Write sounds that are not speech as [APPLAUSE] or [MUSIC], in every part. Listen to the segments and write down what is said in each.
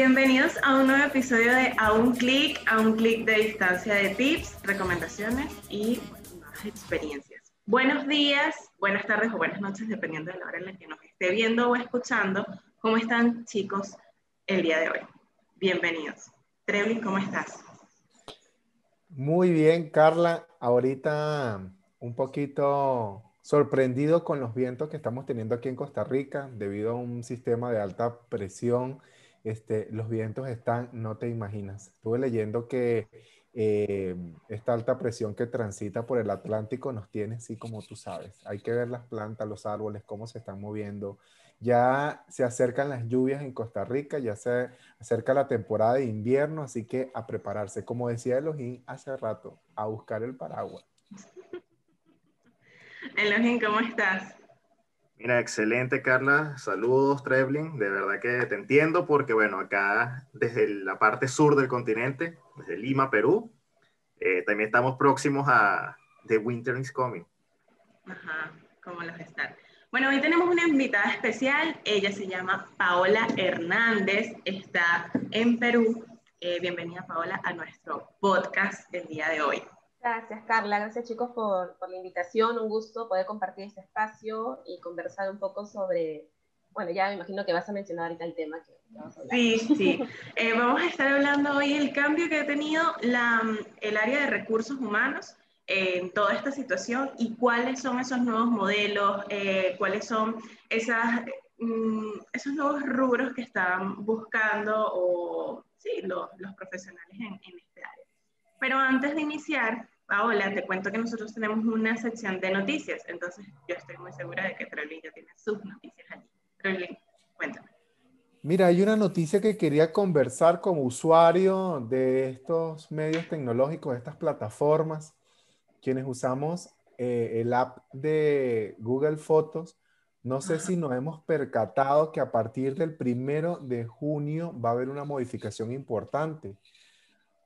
Bienvenidos a un nuevo episodio de A un clic, a un clic de distancia de tips, recomendaciones y nuevas experiencias. Buenos días, buenas tardes o buenas noches, dependiendo de la hora en la que nos esté viendo o escuchando. ¿Cómo están chicos el día de hoy? Bienvenidos. Trevlin, ¿cómo estás? Muy bien, Carla. Ahorita un poquito sorprendido con los vientos que estamos teniendo aquí en Costa Rica debido a un sistema de alta presión. Este, los vientos están, no te imaginas. Estuve leyendo que eh, esta alta presión que transita por el Atlántico nos tiene así como tú sabes. Hay que ver las plantas, los árboles, cómo se están moviendo. Ya se acercan las lluvias en Costa Rica, ya se acerca la temporada de invierno, así que a prepararse. Como decía Elohim hace rato, a buscar el paraguas. [LAUGHS] Elohim, ¿cómo estás? Mira, excelente, Carla. Saludos, Treblin. De verdad que te entiendo porque, bueno, acá desde la parte sur del continente, desde Lima, Perú, eh, también estamos próximos a The Winter is Coming. Ajá, ¿cómo los están? Bueno, hoy tenemos una invitada especial. Ella se llama Paola Hernández. Está en Perú. Eh, bienvenida, Paola, a nuestro podcast el día de hoy. Gracias, Carla. Gracias, chicos, por, la invitación. Un gusto poder compartir este espacio y conversar un poco sobre, bueno, ya me imagino que vas a mencionar ahorita el tema que, vamos a hablar. Sí, sí. Eh, vamos a estar hablando hoy del cambio que ha tenido la, el área de recursos humanos en toda esta situación y cuáles son esos nuevos modelos, eh, cuáles son mm, esos nuevos rubros que están buscando o, sí, los, los profesionales en, en este área. Pero antes de iniciar, Paola, te cuento que nosotros tenemos una sección de noticias, entonces yo estoy muy segura de que Treblin ya tiene sus noticias allí. Treblin, cuéntame. Mira, hay una noticia que quería conversar como usuario de estos medios tecnológicos, de estas plataformas, quienes usamos eh, el app de Google Fotos. No sé si nos hemos percatado que a partir del primero de junio va a haber una modificación importante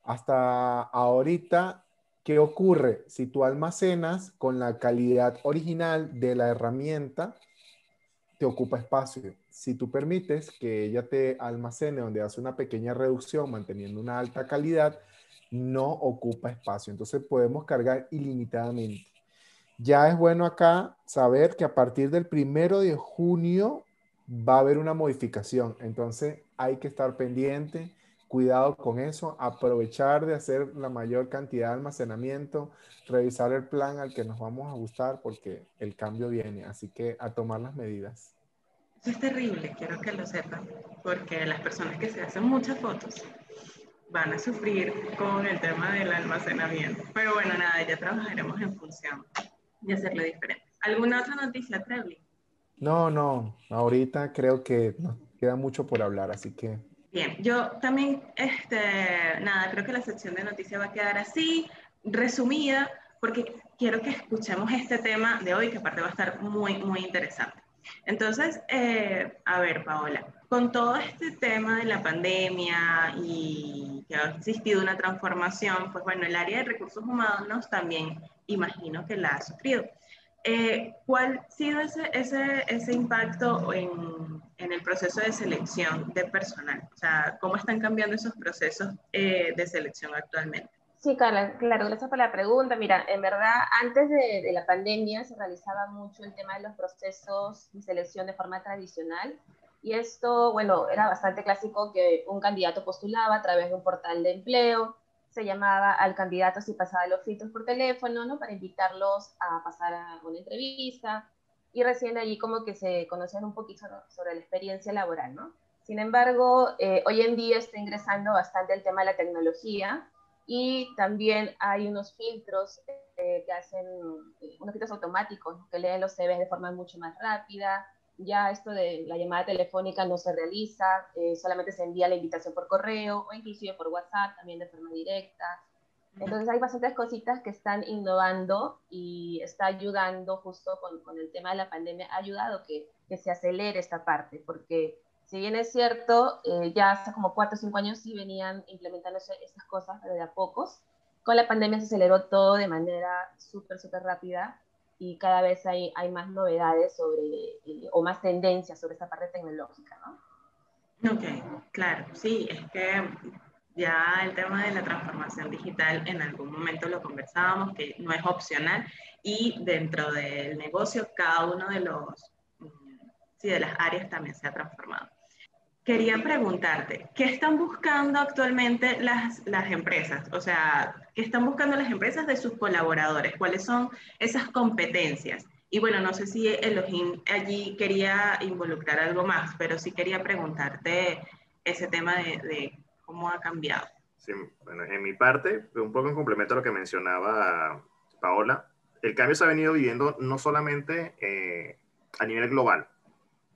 hasta ahorita, ¿qué ocurre? Si tú almacenas con la calidad original de la herramienta, te ocupa espacio. Si tú permites que ella te almacene donde hace una pequeña reducción manteniendo una alta calidad, no ocupa espacio. Entonces podemos cargar ilimitadamente. Ya es bueno acá saber que a partir del primero de junio va a haber una modificación. Entonces hay que estar pendiente cuidado con eso, aprovechar de hacer la mayor cantidad de almacenamiento, revisar el plan al que nos vamos a ajustar porque el cambio viene, así que a tomar las medidas. Eso es terrible, quiero que lo sepan, porque las personas que se hacen muchas fotos van a sufrir con el tema del almacenamiento. Pero bueno, nada, ya trabajaremos en función de hacerlo diferente. ¿Alguna otra noticia, Trebly? No, no, ahorita creo que nos queda mucho por hablar, así que Bien, yo también, este, nada, creo que la sección de noticias va a quedar así, resumida, porque quiero que escuchemos este tema de hoy, que aparte va a estar muy, muy interesante. Entonces, eh, a ver, Paola, con todo este tema de la pandemia y que ha existido una transformación, pues bueno, el área de recursos humanos también imagino que la ha sufrido. Eh, ¿Cuál ha sido ese, ese, ese impacto en, en, el proceso de selección de personal? O sea, ¿cómo están cambiando esos procesos eh, de selección actualmente? Sí, Carla, claro, gracias por la pregunta. Mira, en verdad, antes de, de, la pandemia se realizaba mucho el tema de los procesos de selección de forma tradicional. Y esto, bueno, era bastante clásico que un candidato postulaba a través de un portal de empleo, se llamaba al candidato si pasaba los filtros por teléfono, ¿no? Para invitarlos a pasar a una entrevista y recién allí como que se conocían un poquito sobre la experiencia laboral, ¿no? Sin embargo, eh, hoy en día está ingresando bastante el tema de la tecnología y también hay unos filtros eh, que hacen, eh, unos filtros automáticos que leen los CVs de forma mucho más rápida, ya esto de la llamada telefónica no se realiza, eh, solamente se envía la invitación por correo o inclusive por WhatsApp también de forma directa. Entonces hay bastantes cositas que están innovando y está ayudando justo con, con el tema de la pandemia, ha ayudado que, que, se acelere esta parte, porque si bien es cierto, eh, ya hace como cuatro o cinco años sí venían implementándose estas cosas, pero de a pocos, con la pandemia se aceleró todo de manera súper, súper rápida y cada vez hay, hay más novedades sobre, eh, o más tendencias sobre esta parte tecnológica, ¿no? Ok, claro, sí, es que ya el tema de la transformación digital en algún momento lo conversábamos, que no es opcional y dentro del negocio cada uno de los, mm, sí, de las áreas también se ha transformado. Quería preguntarte, ¿qué están buscando actualmente las, las empresas? O sea, ¿qué están buscando las empresas de sus colaboradores? ¿Cuáles son esas competencias? Y bueno, no sé si Elohim allí quería involucrar algo más, pero sí quería preguntarte ese tema de, cómo ha cambiado. Sí, bueno, en mi parte, un poco en complemento a lo que mencionaba Paola, el cambio se ha venido viviendo no solamente eh, a nivel global,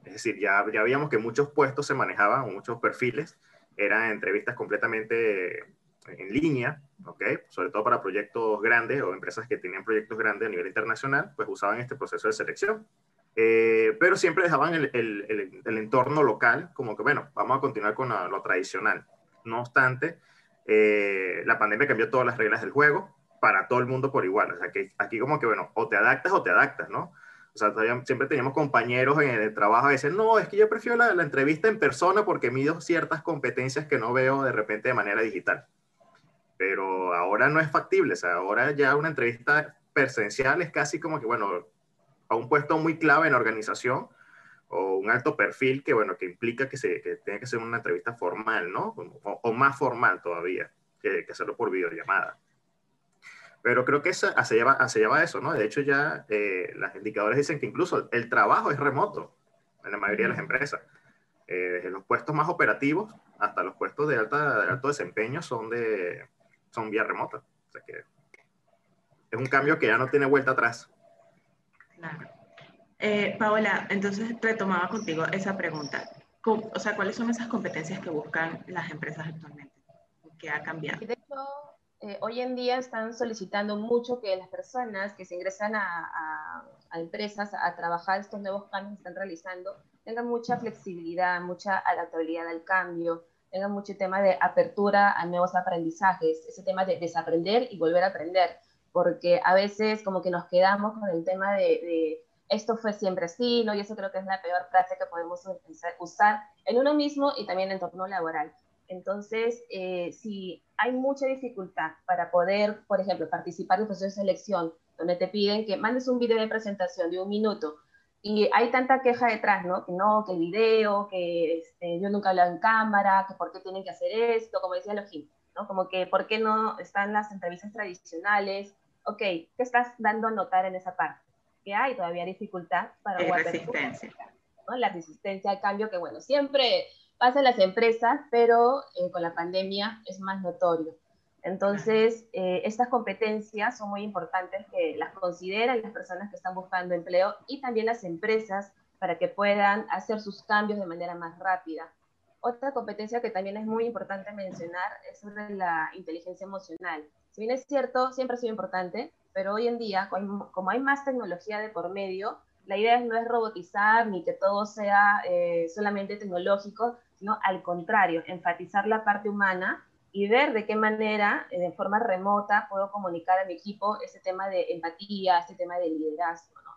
es decir, ya, ya veíamos que muchos puestos se manejaban, muchos perfiles, eran entrevistas completamente en línea, ¿ok? Sobre todo para proyectos grandes o empresas que tenían proyectos grandes a nivel internacional, pues usaban este proceso de selección. Eh, pero siempre dejaban el, el, el, entorno local como que, bueno, vamos a continuar con lo tradicional. No obstante, eh, la pandemia cambió todas las reglas del juego para todo el mundo por igual. O sea, que aquí como que, bueno, o te adaptas o te adaptas, ¿no? O sea, siempre teníamos compañeros en el trabajo que decían, no, es que yo prefiero la, la, entrevista en persona porque mido ciertas competencias que no veo de repente de manera digital. Pero ahora no es factible, o sea, ahora ya una entrevista presencial es casi como que, bueno, a un puesto muy clave en la organización o un alto perfil que, bueno, que implica que, se, que tenga que ser una entrevista formal, ¿no? O, o más formal todavía que, que hacerlo por videollamada. Pero creo que eso, se, lleva, se lleva eso, ¿no? De hecho, ya eh, los indicadores dicen que incluso el trabajo es remoto en la mayoría de las empresas. Eh, desde los puestos más operativos hasta los puestos de, alta, de alto desempeño son, de, son vía remota. O sea que es un cambio que ya no tiene vuelta atrás. Claro. Eh, Paola, entonces retomaba contigo esa pregunta. O sea, ¿cuáles son esas competencias que buscan las empresas actualmente? ¿Qué ha cambiado? De hecho, eh, hoy en día están solicitando mucho que las personas que se ingresan a, empresas a, trabajar estos nuevos cambios que están realizando tengan mucha flexibilidad, mucha adaptabilidad al cambio, tengan mucho tema de apertura a nuevos aprendizajes, ese tema de desaprender y volver a aprender, porque a veces como que nos quedamos con el tema de, de esto fue siempre así, ¿no? Y eso creo que es la peor frase que podemos usar en uno mismo y también en el entorno laboral. Entonces, eh, si hay mucha dificultad para poder, por ejemplo, participar en un proceso de selección, donde te piden que mandes un video de presentación de un minuto, y hay tanta queja detrás, ¿no? Que no, que el video, que este, yo nunca hablo en cámara, que por qué tienen que hacer esto, como decía Login, ¿no? Como que por qué no están las entrevistas tradicionales. Ok, ¿qué estás dando a notar en esa parte? Que hay todavía dificultad para... La resistencia. ¿no? La resistencia al cambio, que bueno, siempre pasa en las empresas, pero eh, con la pandemia es más notorio. Entonces, eh, estas competencias son muy importantes que las consideren las personas que están buscando empleo y también las empresas para que puedan hacer sus cambios de manera más rápida. Otra competencia que también es muy importante mencionar es sobre la inteligencia emocional. Si bien es cierto, siempre ha sido importante, pero hoy en día, como hay más tecnología de por medio, la idea no es robotizar ni que todo sea eh, solamente tecnológico, sino al contrario, enfatizar la parte humana y ver de qué manera, eh, de forma remota, puedo comunicar a mi equipo ese tema de empatía, ese tema de liderazgo. ¿no?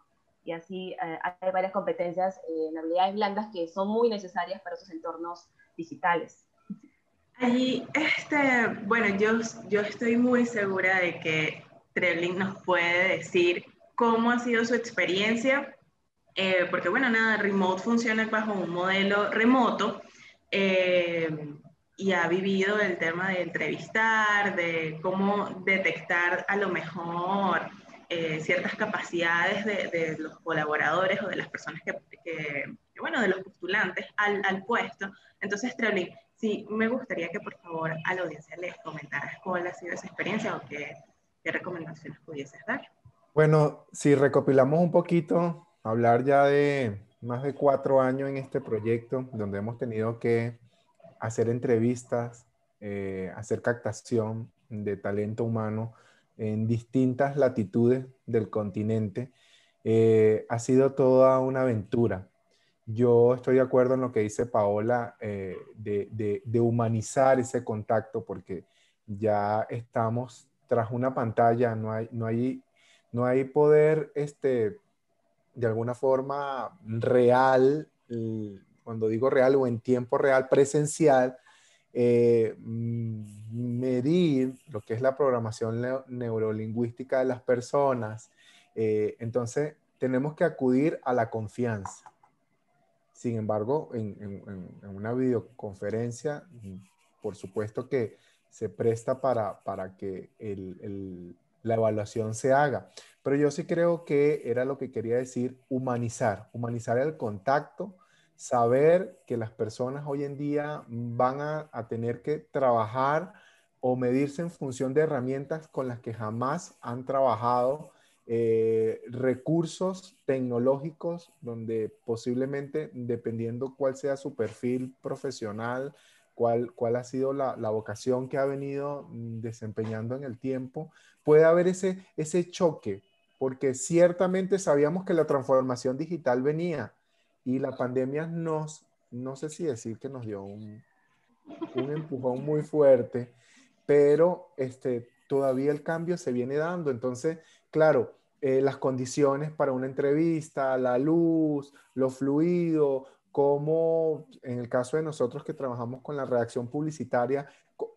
Y así eh, hay varias competencias en habilidades blandas que son muy necesarias para esos entornos digitales. Allí, este, bueno, yo, yo estoy muy segura de que Trebling nos puede decir cómo ha sido su experiencia, eh, porque bueno, nada, Remote funciona bajo un modelo remoto, eh, y ha vivido el tema de entrevistar, de cómo detectar a lo mejor eh, ciertas capacidades de, los colaboradores o de las personas que, que, bueno, de los postulantes al, puesto. Entonces, Trebling, sí, me gustaría que por favor a la audiencia les comentaras cuál ha sido esa experiencia o qué, qué recomendaciones pudieses dar. Bueno, si recopilamos un poquito, hablar ya de más de cuatro años en este proyecto, donde hemos tenido que hacer entrevistas, eh, hacer captación de talento humano en distintas latitudes del continente. Eh, ha sido toda una aventura. Yo estoy de acuerdo en lo que dice Paola eh, de, de, humanizar ese contacto porque ya estamos tras una pantalla, no hay, no hay, no hay poder este, de alguna forma real cuando digo real o en tiempo real presencial, eh, medir lo que es la programación neurolingüística de las personas. Eh, entonces, tenemos que acudir a la confianza. Sin embargo, en, una videoconferencia, por supuesto que se presta para, para que la evaluación se haga. Pero yo sí creo que era lo que quería decir, humanizar, humanizar el contacto, saber que las personas hoy en día van a, tener que trabajar o medirse en función de herramientas con las que jamás han trabajado, eh, recursos tecnológicos donde posiblemente, dependiendo cuál sea su perfil profesional, cuál, cuál ha sido la, la, vocación que ha venido mm, desempeñando en el tiempo, puede haber ese, ese choque, porque ciertamente sabíamos que la transformación digital venía, y la pandemia nos, no sé si decir que nos dio un, un empujón muy fuerte, pero este, todavía el cambio se viene dando. Entonces, claro, eh, las condiciones para una entrevista, la luz, lo fluido, cómo, en el caso de nosotros que trabajamos con la redacción publicitaria,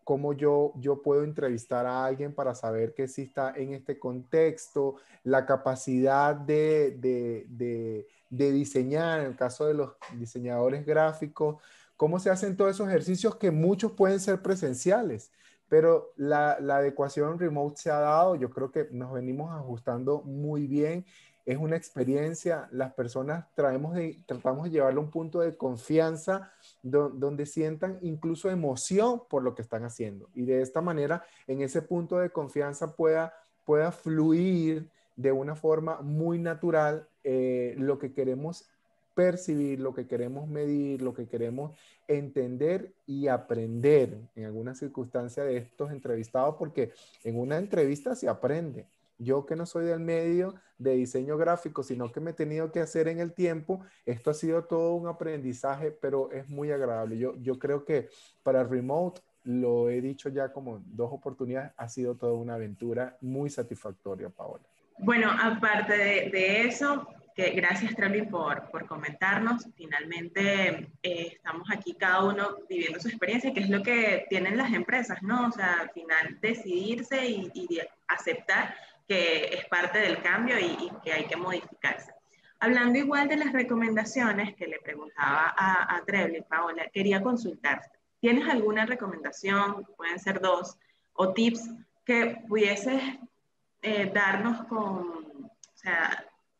cómo yo, yo puedo entrevistar a alguien para saber que sí está en este contexto, la capacidad de, de, de, de, diseñar, en el caso de los diseñadores gráficos, cómo se hacen todos esos ejercicios que muchos pueden ser presenciales, pero la, la adecuación remote se ha dado, yo creo que nos venimos ajustando muy bien es una experiencia, las personas traemos de, tratamos de llevarlo a un punto de confianza donde sientan incluso emoción por lo que están haciendo. Y de esta manera en ese punto de confianza pueda, pueda fluir de una forma muy natural eh, lo que queremos percibir, lo que queremos medir, lo que queremos entender y aprender. En alguna circunstancia de estos entrevistados, porque en una entrevista se aprende yo que no soy del medio de diseño gráfico, sino que me he tenido que hacer en el tiempo, esto ha sido todo un aprendizaje, pero es muy agradable. Yo, yo creo que para remote, lo he dicho ya como dos oportunidades, ha sido toda una aventura muy satisfactoria, Paola. Bueno, aparte de, eso, que gracias Trelly por, por comentarnos. Finalmente eh, estamos aquí cada uno viviendo su experiencia, que es lo que tienen las empresas, ¿no? O sea, al final decidirse y, y aceptar que es parte del cambio y, que hay que modificarse. Hablando igual de las recomendaciones que le preguntaba a, a Treble, Paola, quería consultarte. ¿Tienes alguna recomendación, pueden ser dos, o tips que pudieses eh, darnos con,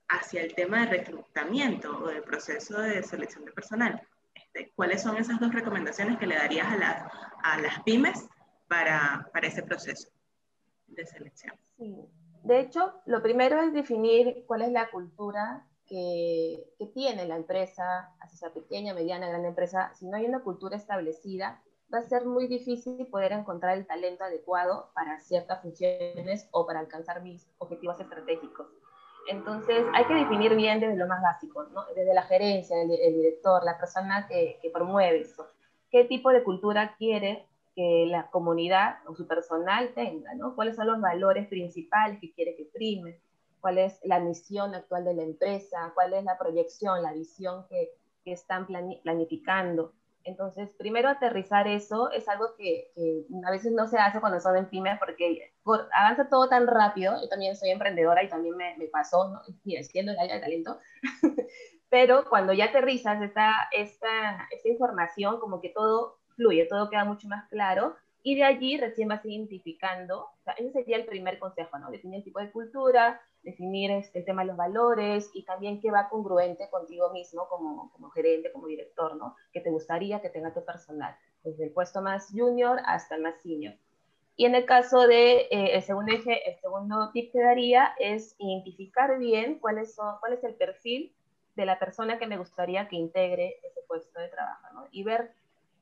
hacia el tema de reclutamiento o del proceso de selección de personal? Este, ¿Cuáles son esas dos recomendaciones que le darías a las, a las pymes para, para ese proceso de selección? Sí. De hecho, lo primero es definir cuál es la cultura que, tiene la empresa, así sea pequeña, mediana, gran empresa. Si no hay una cultura establecida, va a ser muy difícil poder encontrar el talento adecuado para ciertas funciones o para alcanzar mis objetivos estratégicos. Entonces, hay que definir bien desde lo más básico, ¿no? desde la gerencia, el, director, la persona que, que promueve eso. ¿Qué tipo de cultura quiere que la comunidad o su personal tenga, ¿no? ¿Cuáles son los valores principales que quiere que prime? ¿Cuál es la misión actual de la empresa? ¿Cuál es la proyección, la visión que, que están planificando? Entonces, primero aterrizar eso es algo que, que, a veces no se hace cuando son en pymes porque avanza todo tan rápido. Yo también soy emprendedora y también me, pasó, ¿no? Y siendo el área de talento. [LAUGHS] Pero cuando ya aterrizas esta, esta, esta información, como que todo fluye, todo queda mucho más claro y de allí recién vas identificando, o sea, ese sería el primer consejo, ¿no? Definir el tipo de cultura, definir este, el tema de los valores y también qué va congruente contigo mismo como, como gerente, como director, ¿no? Que te gustaría que tenga tu personal, desde el puesto más junior hasta el más senior. Y en el caso de eh, el segundo eje, el segundo tip que daría es identificar bien cuál son, cuál es el perfil de la persona que me gustaría que integre ese puesto de trabajo, ¿no? Y ver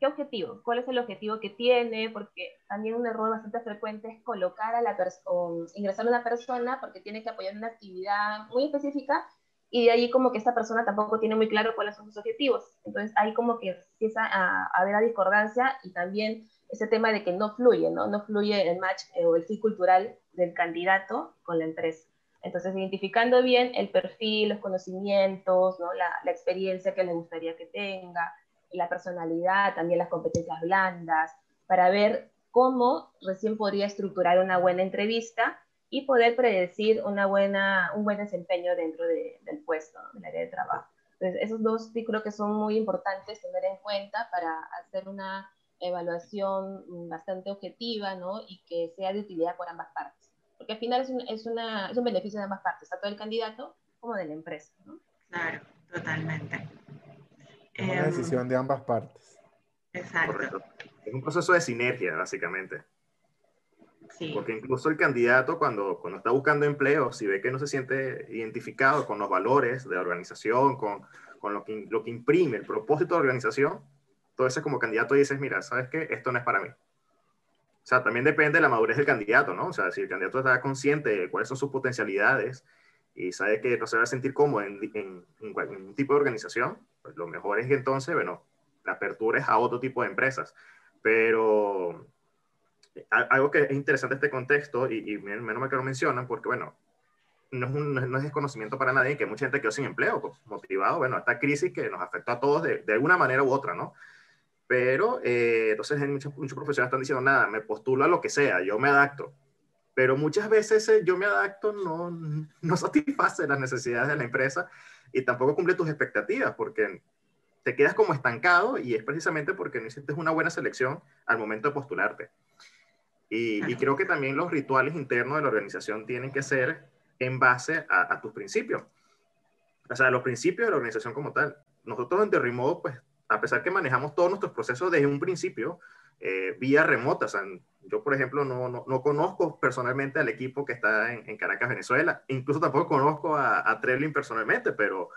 ¿Qué objetivo? ¿Cuál es el objetivo que tiene? Porque también un error bastante frecuente es colocar a la persona, ingresar a una persona porque tiene que apoyar una actividad muy específica y de ahí como que esta persona tampoco tiene muy claro cuáles son sus objetivos. Entonces ahí como que empieza a, haber la discordancia y también ese tema de que no fluye, ¿no? No fluye el match eh, o el fit cultural del candidato con la empresa. Entonces, identificando bien el perfil, los conocimientos, ¿no? la, la experiencia que les gustaría que tenga, la personalidad, también las competencias blandas, para ver cómo recién podría estructurar una buena entrevista y poder predecir una buena, un buen desempeño dentro del puesto, del área de trabajo. Entonces, esos dos sí que son muy importantes tener en cuenta para hacer una evaluación bastante objetiva ¿no? y que sea de utilidad por ambas partes. Porque al final es un, es una, es un beneficio de ambas partes, tanto del candidato como de la empresa. Claro, totalmente. Es una decisión de ambas partes. Exacto. Es un proceso de sinergia, básicamente. Porque incluso el candidato cuando, cuando está buscando empleo, si ve que no se siente identificado con los valores de la organización, con, con lo, que, lo que imprime el propósito de la organización, entonces como candidato dices, mira, ¿sabes qué? Esto no es para mí. O sea, también depende de la madurez del candidato, ¿no? O sea, si el candidato está consciente de cuáles son sus potencialidades y sabe que no se va a sentir cómodo en, en, en tipo de organización, pues lo mejor es que entonces, bueno, la apertura es a otro tipo de empresas. Pero algo que es interesante este contexto, y, menos mal que lo mencionan, porque bueno, no es, un, no es desconocimiento para nadie que mucha gente quedó sin empleo, pues, motivado, bueno, esta crisis que nos afectó a todos de, de alguna manera u otra, ¿no? Pero eh, entonces muchos, muchos profesionales están diciendo, nada, me postulo a lo que sea, yo me adapto. Pero muchas veces yo me adapto no, no [LAUGHS] satisface las necesidades de la empresa y tampoco cumple tus expectativas, porque te quedas como estancado y es precisamente porque no hiciste una buena selección al momento de postularte. Y, creo que también los rituales internos de la organización tienen que ser en base a, tus principios. O sea, los principios de la organización como tal. Nosotros en The Remote, pues, a pesar que manejamos todos nuestros procesos desde un principio, eh, vía remota. O sea, yo, por ejemplo, no, no, no, conozco personalmente al equipo que está en, Caracas, Venezuela. Incluso tampoco conozco a, a personalmente, pero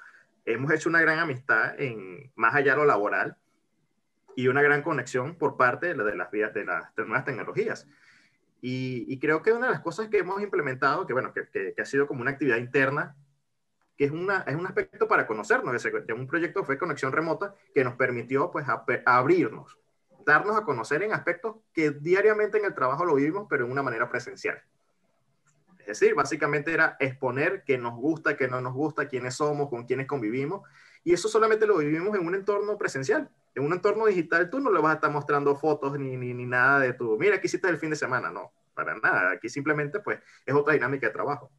hemos hecho una gran amistad en más allá de lo laboral y una gran conexión por parte de, las vías de las nuevas tecnologías. Y, creo que una de las cosas que hemos implementado, que bueno, que, ha sido como una actividad interna, que es, una, es un aspecto para conocernos, que un proyecto fue conexión remota que nos permitió pues abrirnos, darnos a conocer en aspectos que diariamente en el trabajo lo vivimos, pero en una manera presencial. Es decir, básicamente era exponer qué nos gusta, qué no nos gusta, quiénes somos, con quiénes convivimos, y eso solamente lo vivimos en un entorno presencial en un entorno digital tú no le vas a estar mostrando fotos ni, ni, ni nada de tu, mira, aquí hiciste el fin de semana, no, para nada, aquí simplemente pues es otra dinámica de trabajo.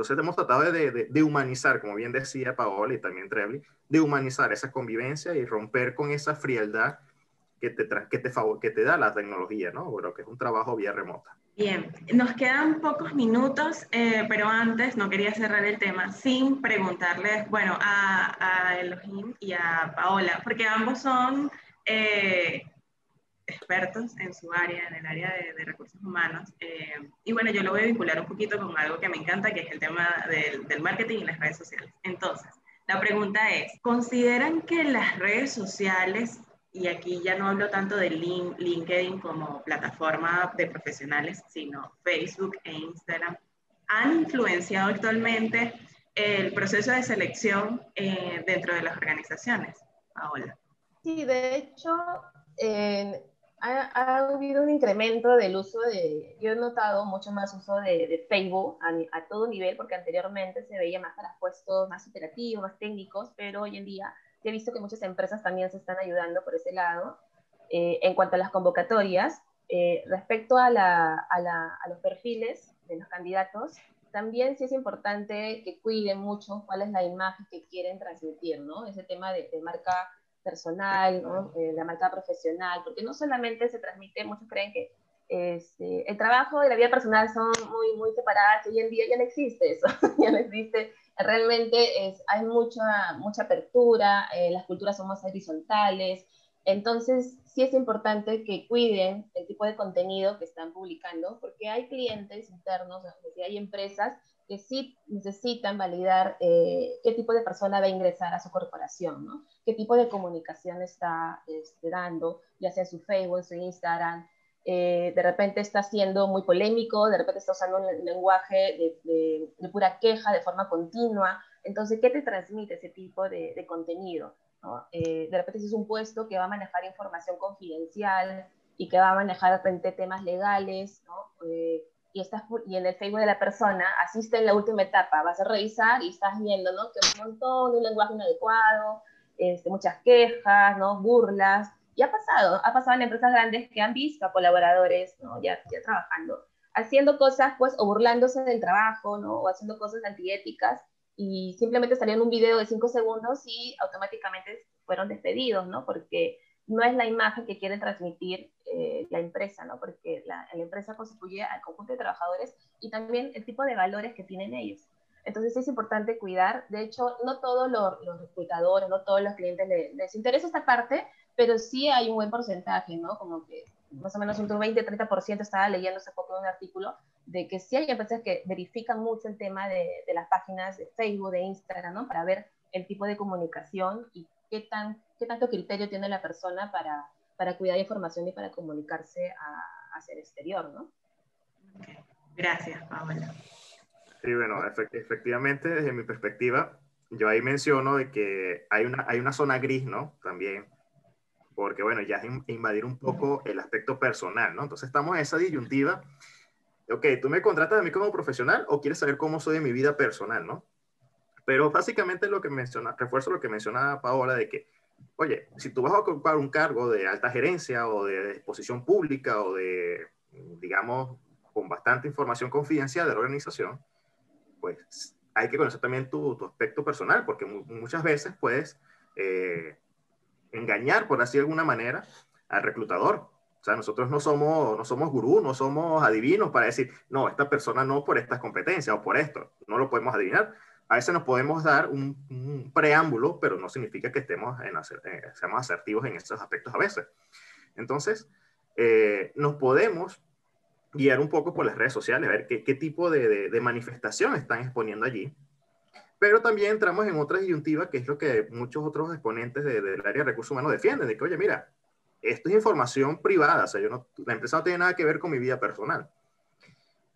Entonces hemos tratado de, de, de humanizar, como bien decía Paola y también Trebly, de humanizar esa convivencia y romper con esa frialdad que te, que te, que te da la tecnología, ¿no? Bueno, que es un trabajo vía remota. Bien, nos quedan pocos minutos, eh, pero antes no quería cerrar el tema sin preguntarles, bueno, a, a Elohim y a Paola, porque ambos son eh, expertos en su área, en el área de, recursos humanos. Eh, y bueno, yo lo voy a vincular un poquito con algo que me encanta, que es el tema del, marketing y las redes sociales. Entonces, la pregunta es, ¿consideran que las redes sociales y aquí ya no hablo tanto de LinkedIn como plataforma de profesionales, sino Facebook e Instagram, han influenciado actualmente el proceso de selección eh, dentro de las organizaciones. Paola. Sí, de hecho, ha, habido un incremento del uso de, yo he notado mucho más uso de, Facebook a, a, todo nivel, porque anteriormente se veía más para puestos más operativos, más técnicos, pero hoy en día he visto que muchas empresas también se están ayudando por ese lado. Eh, en cuanto a las convocatorias, eh, respecto a, los perfiles de los candidatos, también sí es importante que cuiden mucho cuál es la imagen que quieren transmitir, ¿no? Ese tema de, marca personal, ¿no? Eh, la marca profesional, porque no solamente se transmite, muchos creen que este, el trabajo y la vida personal son muy, muy separadas, hoy en día ya no existe eso, [LAUGHS] ya no existe. Realmente es, hay mucha, mucha apertura, eh, las culturas son más horizontales, entonces sí es importante que cuiden el tipo de contenido que están publicando, porque hay clientes internos, hay empresas que sí necesitan validar eh, qué tipo de persona va a ingresar a su corporación, ¿no? qué tipo de comunicación está este, dando, ya sea en su Facebook, en su Instagram, eh, de repente está siendo muy polémico, de repente está usando un lenguaje de, pura queja de forma continua. Entonces, ¿qué te transmite ese tipo de, contenido? Eh, de repente si es un puesto que va a manejar información confidencial y que va a manejar de repente temas legales, ¿no? Y, estás, y en el Facebook de la persona asiste en la última etapa, vas a revisar y estás viendo, ¿no? Que un montón, un lenguaje inadecuado, este, muchas quejas, ¿no? Burlas, y ha pasado, ha pasado en empresas grandes que han visto a colaboradores, ¿no? Ya, ya trabajando, haciendo cosas, pues, o burlándose del trabajo, ¿no? O haciendo cosas antiéticas, y simplemente salían un video de cinco segundos y automáticamente fueron despedidos, ¿no? Porque no es la imagen que quiere transmitir eh, la empresa, ¿no? Porque la, empresa constituye al conjunto de trabajadores y también el tipo de valores que tienen ellos. Entonces es importante cuidar. De hecho, no todos los, los no todos los clientes les, interesa esta parte, pero sí hay un buen porcentaje, ¿no? Como que más o menos un 20-30% estaba leyendo hace poco un artículo de que sí hay empresas que verifican mucho el tema de, de las páginas de Facebook, de Instagram, ¿no? Para ver el tipo de comunicación y qué, tan, qué tanto criterio tiene la persona para, para cuidar información y para comunicarse a, hacia el exterior, ¿no? Okay. Gracias, Paola. Sí, bueno, efectivamente, desde mi perspectiva, yo ahí menciono de que hay una, hay una zona gris, ¿no? También, porque, bueno, ya es invadir un poco el aspecto personal, ¿no? Entonces estamos en esa disyuntiva. Ok, tú me contratas a mí como profesional o quieres saber cómo soy en mi vida personal, ¿no? Pero básicamente lo que menciona, refuerzo lo que mencionaba Paola de que, oye, si tú vas a ocupar un cargo de alta gerencia o de exposición pública o de, digamos, con bastante información confidencial de la organización, pues hay que conocer también tu, tu aspecto personal, porque muchas veces puedes eh, engañar, por así de alguna manera, al reclutador. O sea, nosotros no somos, no somos gurú, no somos adivinos para decir, no, esta persona no por estas competencias o por esto. No lo podemos adivinar. A veces nos podemos dar un, un preámbulo, pero no significa que estemos en hacer, eh, seamos asertivos en estos aspectos a veces. Entonces, eh, nos podemos guiar un poco por las redes sociales, a ver qué, qué tipo de, de, de, manifestación están exponiendo allí. Pero también entramos en otra disyuntiva, que es lo que muchos otros exponentes de, del área de recursos humanos defienden, de que, oye, mira, esto es información privada, o sea, yo no, la empresa no tiene nada que ver con mi vida personal.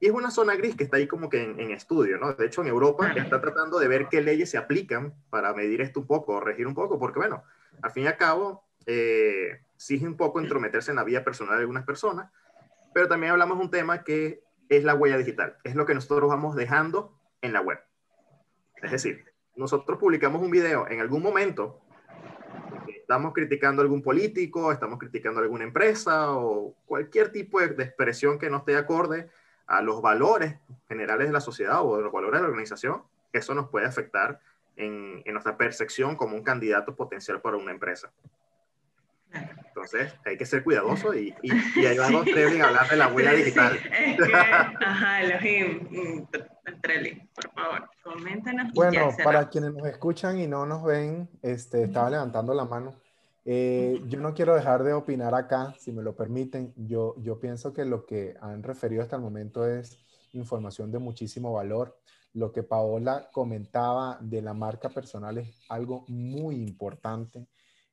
Y es una zona gris que está ahí como que en, en estudio, ¿no? De hecho, en Europa está tratando de ver qué leyes se aplican para medir esto un poco, regir un poco, porque, bueno, al fin y al cabo, eh, sí es un poco entrometerse en la vida personal de algunas personas, pero también hablamos de un tema que es la huella digital, es lo que nosotros vamos dejando en la web. Es decir, nosotros publicamos un video en algún momento, estamos criticando a algún político, estamos criticando a alguna empresa o cualquier tipo de expresión que no esté acorde a los valores generales de la sociedad o de los valores de la organización, eso nos puede afectar en, en nuestra percepción como un candidato potencial para una empresa. Entonces, hay que ser cuidadoso y, y, y ahí vamos. Trelling, a hablar de la huella sí, digital. Sí, es que, ajá, Elohim, Trelling, por favor, coméntanos. Bueno, para quienes nos escuchan y no nos ven, este, estaba levantando la mano. Eh, yo no quiero dejar de opinar acá, si me lo permiten. Yo, yo pienso que lo que han referido hasta el momento es información de muchísimo valor. Lo que Paola comentaba de la marca personal es algo muy importante.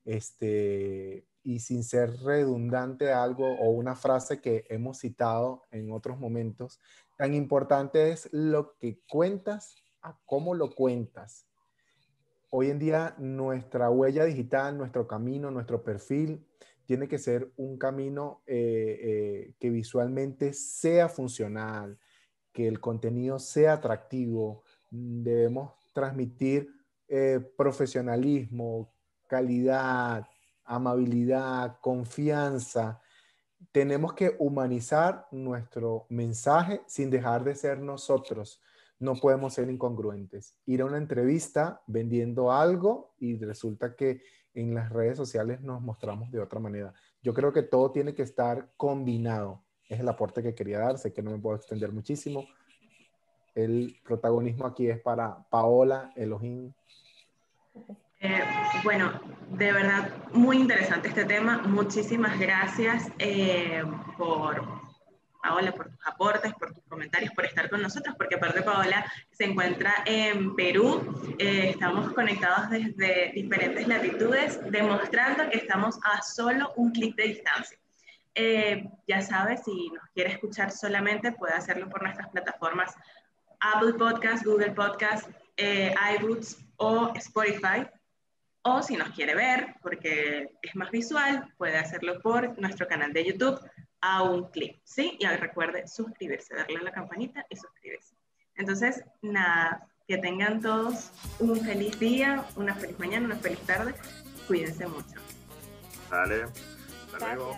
Este, y sin ser redundante algo o una frase que hemos citado en otros momentos, tan importante es lo que cuentas a cómo lo cuentas. Hoy en día nuestra huella digital, nuestro camino, nuestro perfil tiene que ser un camino eh, eh, que visualmente sea funcional, que el contenido sea atractivo. Debemos transmitir eh, profesionalismo, calidad, amabilidad, confianza. Tenemos que humanizar nuestro mensaje sin dejar de ser nosotros. No podemos ser incongruentes. Ir a una entrevista vendiendo algo y resulta que en las redes sociales nos mostramos de otra manera. Yo creo que todo tiene que estar combinado. Es el aporte que quería dar. Sé que no me puedo extender muchísimo. El protagonismo aquí es para Paola Elohim. Eh, bueno, de verdad, muy interesante este tema. Muchísimas gracias eh, por, Paola, por tus aportes, por tus comentarios, por estar con nosotros, porque aparte Paola se encuentra en Perú. Eh, estamos conectados desde diferentes latitudes, demostrando que estamos a solo un clic de distancia. Eh, ya sabes, si nos quiere escuchar solamente, puede hacerlo por nuestras plataformas Apple Podcast, Google Podcast, eh, o Spotify o si nos quiere ver, porque es más visual, puede hacerlo por nuestro canal de YouTube, a un clic, ¿sí? Y recuerde suscribirse, darle a la campanita y suscribirse. Entonces, nada, que tengan todos un feliz día, una feliz mañana, una feliz tarde. Cuídense mucho. Dale. Hasta luego.